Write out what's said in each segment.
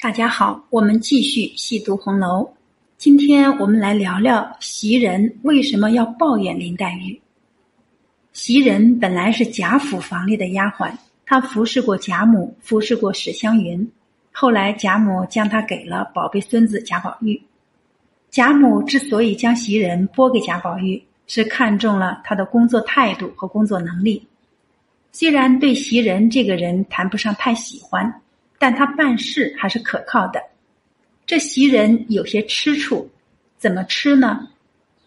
大家好，我们继续细读红楼。今天我们来聊聊袭人为什么要抱怨林黛玉。袭人本来是贾府房里的丫鬟，她服侍过贾母，服侍过史湘云。后来贾母将她给了宝贝孙子贾宝玉。贾母之所以将袭人拨给贾宝玉，是看中了他的工作态度和工作能力。虽然对袭人这个人谈不上太喜欢。但他办事还是可靠的。这袭人有些吃醋，怎么吃呢？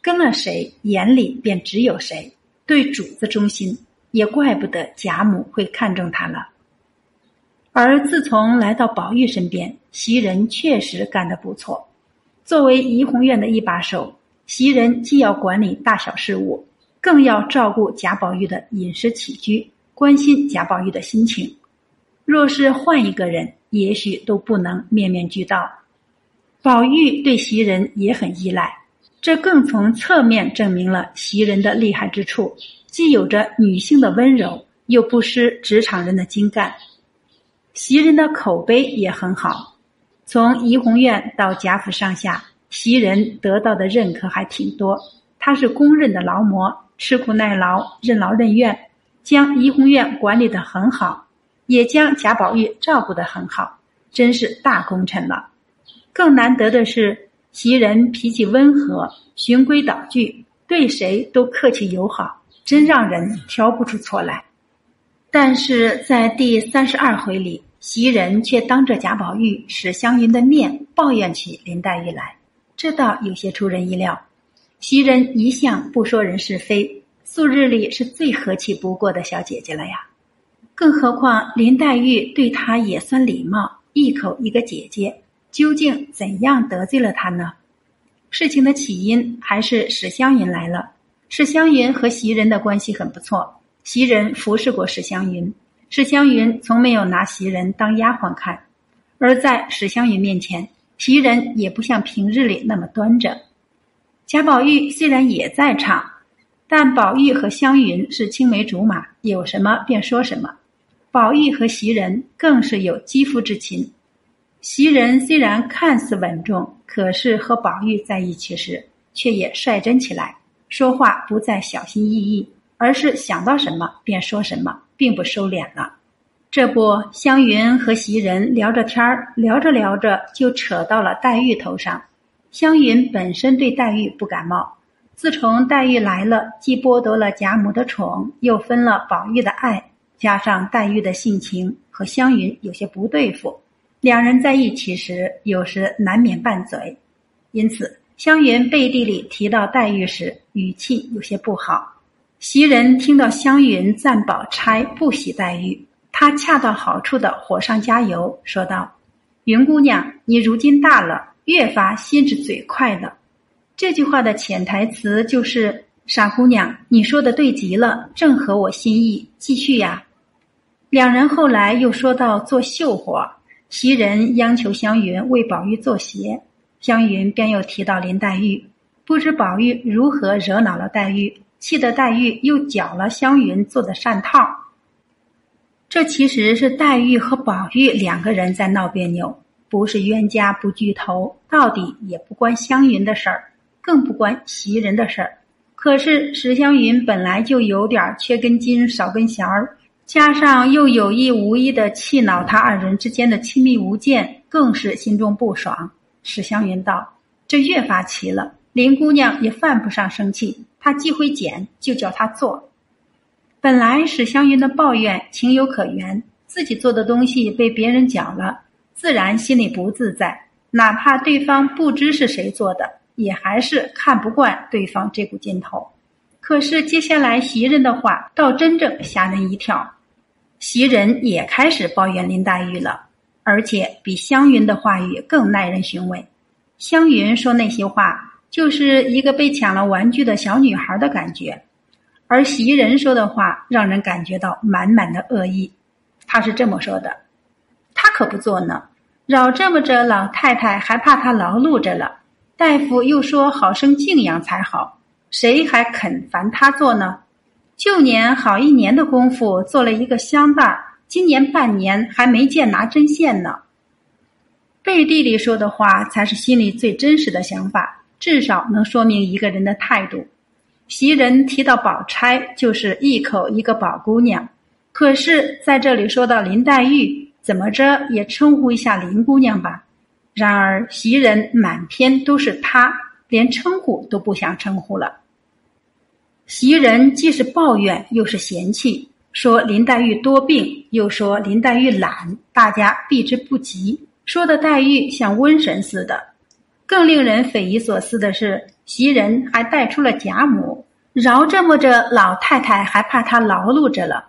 跟了谁，眼里便只有谁，对主子忠心，也怪不得贾母会看中他了。而自从来到宝玉身边，袭人确实干得不错。作为怡红院的一把手，袭人既要管理大小事务，更要照顾贾宝玉的饮食起居，关心贾宝玉的心情。若是换一个人，也许都不能面面俱到。宝玉对袭人也很依赖，这更从侧面证明了袭人的厉害之处，既有着女性的温柔，又不失职场人的精干。袭人的口碑也很好，从怡红院到贾府上下，袭人得到的认可还挺多。她是公认的劳模，吃苦耐劳，任劳任怨，将怡红院管理得很好。也将贾宝玉照顾得很好，真是大功臣了。更难得的是，袭人脾气温和，循规蹈矩，对谁都客气友好，真让人挑不出错来。但是在第三十二回里，袭人却当着贾宝玉、史湘云的面抱怨起林黛玉来，这倒有些出人意料。袭人一向不说人是非，素日里是最和气不过的小姐姐了呀。更何况林黛玉对她也算礼貌，一口一个姐姐，究竟怎样得罪了她呢？事情的起因还是史湘云来了。史湘云和袭人的关系很不错，袭人服侍过史湘云，史湘云从没有拿袭人当丫鬟看，而在史湘云面前，袭人也不像平日里那么端着。贾宝玉虽然也在场，但宝玉和湘云是青梅竹马，有什么便说什么。宝玉和袭人更是有肌肤之亲。袭人虽然看似稳重，可是和宝玉在一起时，却也率真起来，说话不再小心翼翼，而是想到什么便说什么，并不收敛了。这不，湘云和袭人聊着天儿，聊着聊着就扯到了黛玉头上。湘云本身对黛玉不感冒，自从黛玉来了，既剥夺了贾母的宠，又分了宝玉的爱。加上黛玉的性情和湘云有些不对付，两人在一起时有时难免拌嘴，因此湘云背地里提到黛玉时语气有些不好。袭人听到湘云赞宝钗不喜黛玉，她恰到好处的火上加油，说道：“云姑娘，你如今大了，越发心直嘴快了。”这句话的潜台词就是：“傻姑娘，你说的对极了，正合我心意。”继续呀。两人后来又说到做绣活，袭人央求湘云为宝玉做鞋，湘云便又提到林黛玉，不知宝玉如何惹恼了黛玉，气得黛玉又搅了湘云做的扇套。这其实是黛玉和宝玉两个人在闹别扭，不是冤家不聚头，到底也不关湘云的事儿，更不关袭人的事儿。可是史湘云本来就有点缺根筋少根弦儿。加上又有意无意的气恼他二人之间的亲密无间，更是心中不爽。史湘云道：“这越发奇了。林姑娘也犯不上生气，她既会剪，就叫她做。本来史湘云的抱怨情有可原，自己做的东西被别人讲了，自然心里不自在。哪怕对方不知是谁做的，也还是看不惯对方这股劲头。可是接下来袭人的话，倒真正吓人一跳。”袭人也开始抱怨林黛玉了，而且比湘云的话语更耐人寻味。湘云说那些话，就是一个被抢了玩具的小女孩的感觉；而袭人说的话，让人感觉到满满的恶意。他是这么说的：“他可不做呢，扰这么着老太太，还怕她劳碌着了。大夫又说好生静养才好，谁还肯烦他做呢？”旧年好一年的功夫做了一个香袋，今年半年还没见拿针线呢。背地里说的话才是心里最真实的想法，至少能说明一个人的态度。袭人提到宝钗，就是一口一个宝姑娘，可是在这里说到林黛玉，怎么着也称呼一下林姑娘吧。然而袭人满篇都是她，连称呼都不想称呼了。袭人既是抱怨，又是嫌弃，说林黛玉多病，又说林黛玉懒，大家避之不及，说的黛玉像瘟神似的。更令人匪夷所思的是，袭人还带出了贾母，饶这么着老太太还怕她劳碌着了。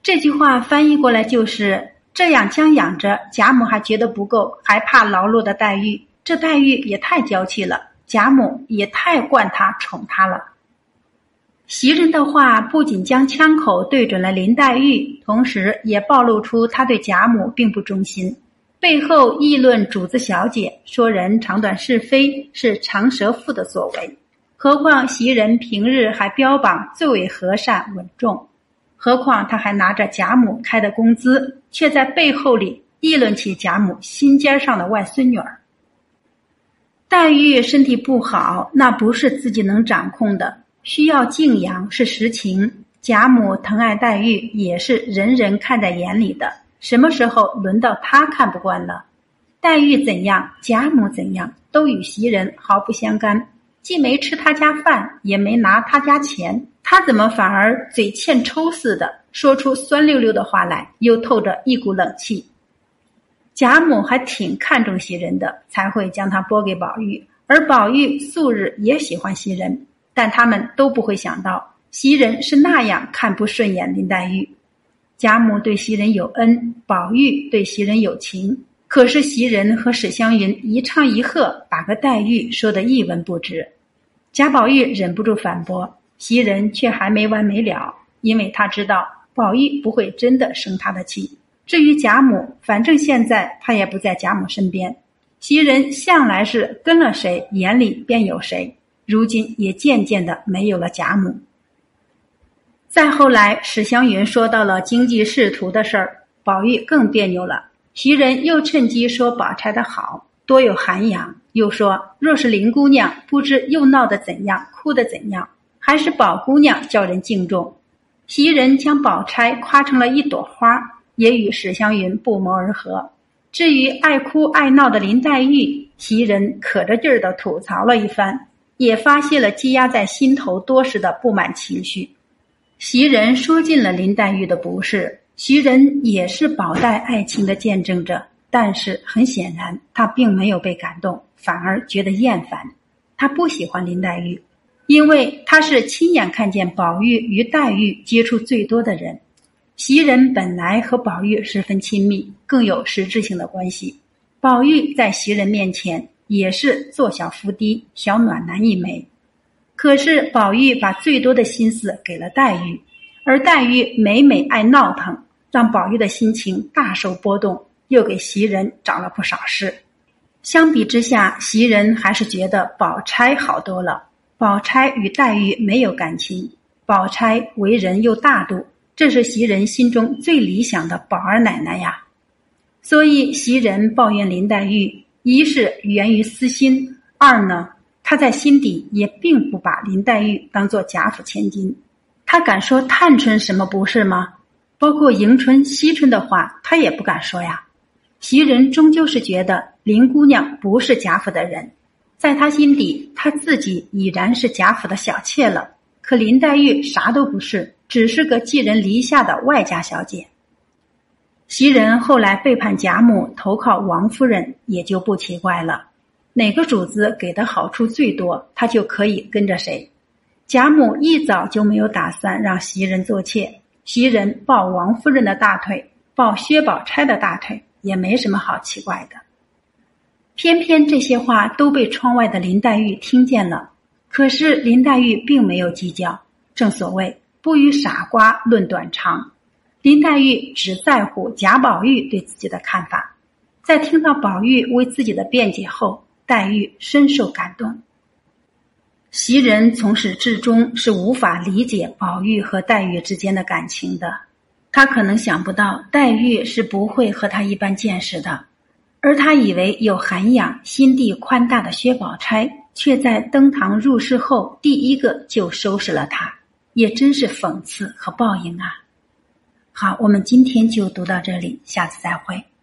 这句话翻译过来就是这样将养着，贾母还觉得不够，还怕劳碌的黛玉，这黛玉也太娇气了，贾母也太惯她宠她了。袭人的话不仅将枪口对准了林黛玉，同时也暴露出她对贾母并不忠心。背后议论主子小姐，说人长短是非，是长舌妇的所为。何况袭人平日还标榜最为和善稳重，何况他还拿着贾母开的工资，却在背后里议论起贾母心尖上的外孙女儿。黛玉身体不好，那不是自己能掌控的。需要静养是实情，贾母疼爱黛玉也是人人看在眼里的。什么时候轮到她看不惯了？黛玉怎样，贾母怎样，都与袭人毫不相干。既没吃他家饭，也没拿他家钱，他怎么反而嘴欠抽似的，说出酸溜溜的话来，又透着一股冷气？贾母还挺看重袭人的，才会将她拨给宝玉，而宝玉素日也喜欢袭人。但他们都不会想到，袭人是那样看不顺眼林黛玉。贾母对袭人有恩，宝玉对袭人有情。可是袭人和史湘云一唱一和，把个黛玉说得一文不值。贾宝玉忍不住反驳，袭人却还没完没了，因为他知道宝玉不会真的生他的气。至于贾母，反正现在他也不在贾母身边。袭人向来是跟了谁，眼里便有谁。如今也渐渐的没有了贾母。再后来，史湘云说到了经济仕途的事儿，宝玉更别扭了。袭人又趁机说宝钗的好，多有涵养，又说若是林姑娘，不知又闹得怎样，哭得怎样，还是宝姑娘叫人敬重。袭人将宝钗夸成了一朵花，也与史湘云不谋而合。至于爱哭爱闹的林黛玉，袭人可着劲儿的吐槽了一番。也发泄了积压在心头多时的不满情绪。袭人说尽了林黛玉的不是，袭人也是宝黛爱情的见证者。但是很显然，她并没有被感动，反而觉得厌烦。她不喜欢林黛玉，因为她是亲眼看见宝玉与黛玉接触最多的人。袭人本来和宝玉十分亲密，更有实质性的关系。宝玉在袭人面前。也是做小伏低、小暖男一枚，可是宝玉把最多的心思给了黛玉，而黛玉每每爱闹腾，让宝玉的心情大受波动，又给袭人找了不少事。相比之下，袭人还是觉得宝钗好多了。宝钗与黛玉没有感情，宝钗为人又大度，这是袭人心中最理想的宝儿奶奶呀。所以袭人抱怨林黛玉。一是源于私心，二呢，他在心底也并不把林黛玉当做贾府千金。他敢说探春什么不是吗？包括迎春、惜春的话，他也不敢说呀。袭人终究是觉得林姑娘不是贾府的人，在他心底，他自己已然是贾府的小妾了。可林黛玉啥都不是，只是个寄人篱下的外家小姐。袭人后来背叛贾母，投靠王夫人，也就不奇怪了。哪个主子给的好处最多，他就可以跟着谁。贾母一早就没有打算让袭人做妾，袭人抱王夫人的大腿，抱薛宝钗的大腿，也没什么好奇怪的。偏偏这些话都被窗外的林黛玉听见了，可是林黛玉并没有计较。正所谓不与傻瓜论短长。林黛玉只在乎贾宝玉对自己的看法在听到宝玉为自己的辩解后黛玉深受感动。袭人从始至终是无法理解宝玉和黛玉之间的感情的她可能想不到黛玉是不会和她一般见识的而她以为有涵养心地宽大的薛宝钗却在登堂入室后第一个就收拾了她也真是讽刺和报应啊！好我们今天就读到这里下次再会。